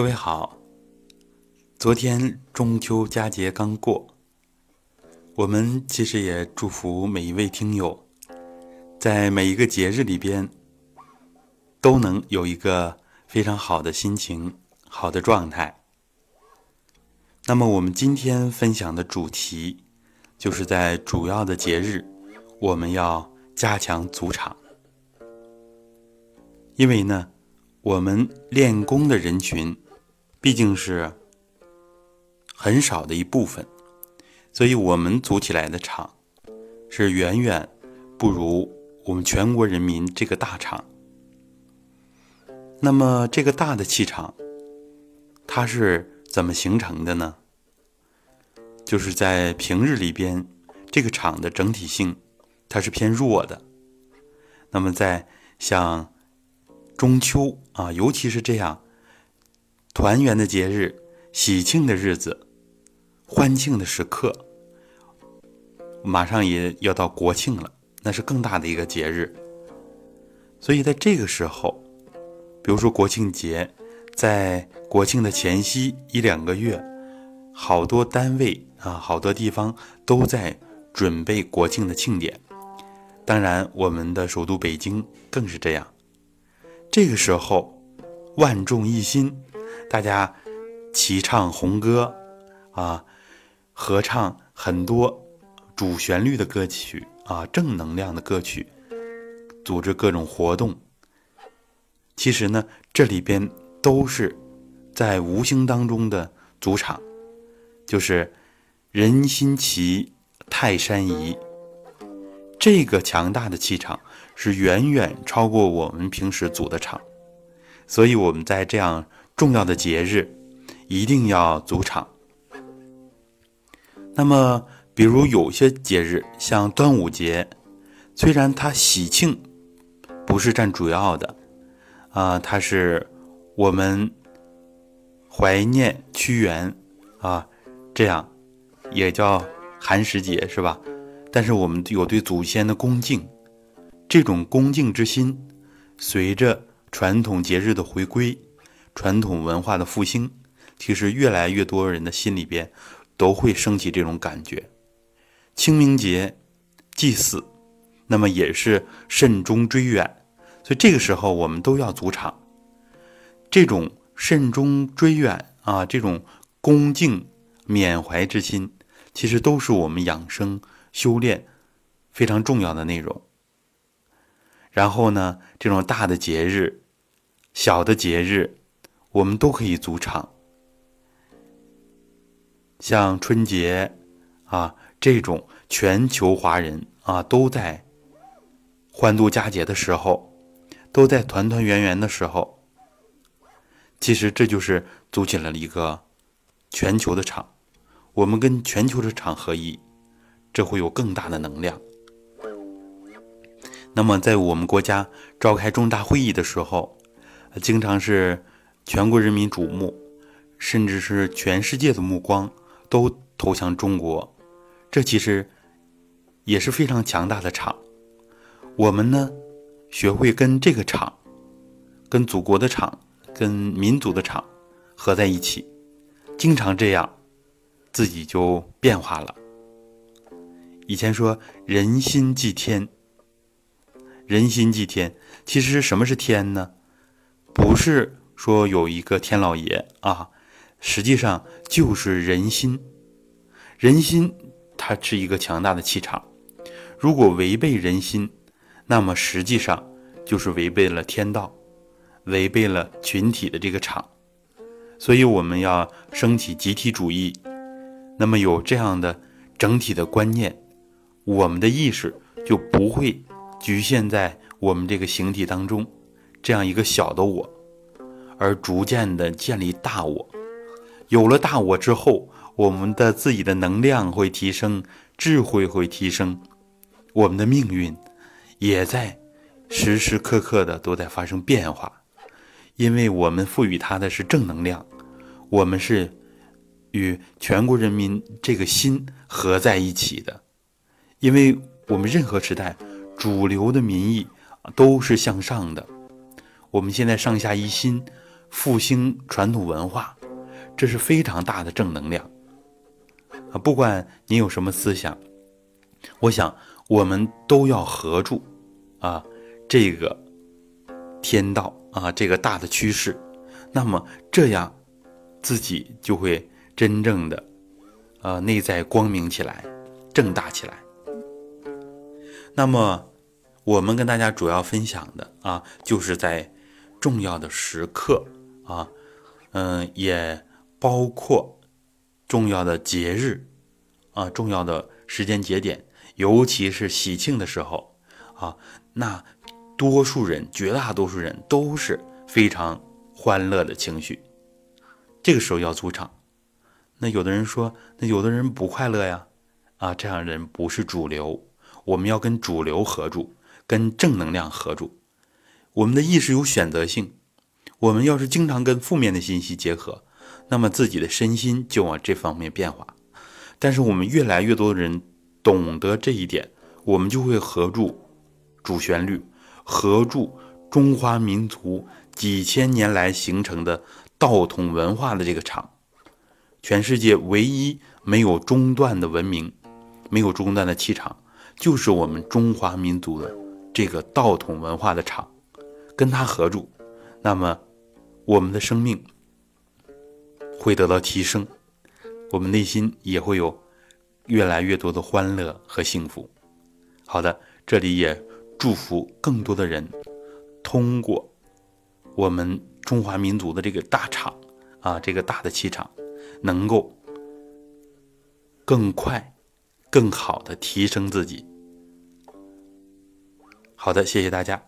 各位好，昨天中秋佳节刚过，我们其实也祝福每一位听友，在每一个节日里边都能有一个非常好的心情、好的状态。那么，我们今天分享的主题，就是在主要的节日，我们要加强祖场，因为呢。我们练功的人群毕竟是很少的一部分，所以我们组起来的场是远远不如我们全国人民这个大场。那么这个大的气场，它是怎么形成的呢？就是在平日里边，这个场的整体性它是偏弱的。那么在像中秋啊，尤其是这样团圆的节日、喜庆的日子、欢庆的时刻，马上也要到国庆了，那是更大的一个节日。所以在这个时候，比如说国庆节，在国庆的前夕一两个月，好多单位啊，好多地方都在准备国庆的庆典。当然，我们的首都北京更是这样。这个时候，万众一心，大家齐唱红歌，啊，合唱很多主旋律的歌曲啊，正能量的歌曲，组织各种活动。其实呢，这里边都是在无形当中的主场，就是人心齐，泰山移。这个强大的气场是远远超过我们平时组的场，所以我们在这样重要的节日一定要组场。那么，比如有些节日，像端午节，虽然它喜庆不是占主要的，啊，它是我们怀念屈原啊，这样也叫寒食节，是吧？但是我们有对祖先的恭敬，这种恭敬之心，随着传统节日的回归，传统文化的复兴，其实越来越多人的心里边都会升起这种感觉。清明节祭祀，那么也是慎终追远，所以这个时候我们都要组场。这种慎终追远啊，这种恭敬缅怀之心，其实都是我们养生。修炼非常重要的内容。然后呢，这种大的节日、小的节日，我们都可以组场。像春节啊，这种全球华人啊都在欢度佳节的时候，都在团团圆圆的时候，其实这就是组起了一个全球的场。我们跟全球的场合一。这会有更大的能量。那么，在我们国家召开重大会议的时候，经常是全国人民瞩目，甚至是全世界的目光都投向中国。这其实也是非常强大的场。我们呢，学会跟这个场、跟祖国的场、跟民族的场合在一起，经常这样，自己就变化了。以前说人心即天，人心即天。其实什么是天呢？不是说有一个天老爷啊，实际上就是人心。人心它是一个强大的气场，如果违背人心，那么实际上就是违背了天道，违背了群体的这个场。所以我们要升起集体主义，那么有这样的整体的观念。我们的意识就不会局限在我们这个形体当中，这样一个小的我，而逐渐的建立大我。有了大我之后，我们的自己的能量会提升，智慧会提升，我们的命运也在时时刻刻的都在发生变化，因为我们赋予它的是正能量，我们是与全国人民这个心合在一起的。因为我们任何时代，主流的民意都是向上的。我们现在上下一心，复兴传统文化，这是非常大的正能量啊！不管你有什么思想，我想我们都要合住啊这个天道啊这个大的趋势，那么这样自己就会真正的呃内在光明起来，正大起来。那么。我们跟大家主要分享的啊，就是在重要的时刻啊，嗯，也包括重要的节日啊，重要的时间节点，尤其是喜庆的时候啊，那多数人，绝大多数人都是非常欢乐的情绪，这个时候要出场。那有的人说，那有的人不快乐呀，啊，这样的人不是主流，我们要跟主流合住。跟正能量合住，我们的意识有选择性。我们要是经常跟负面的信息结合，那么自己的身心就往这方面变化。但是我们越来越多的人懂得这一点，我们就会合住主旋律，合住中华民族几千年来形成的道统文化的这个场。全世界唯一没有中断的文明，没有中断的气场，就是我们中华民族的。这个道统文化的场，跟它合住，那么我们的生命会得到提升，我们内心也会有越来越多的欢乐和幸福。好的，这里也祝福更多的人通过我们中华民族的这个大场啊，这个大的气场，能够更快、更好的提升自己。好的，谢谢大家。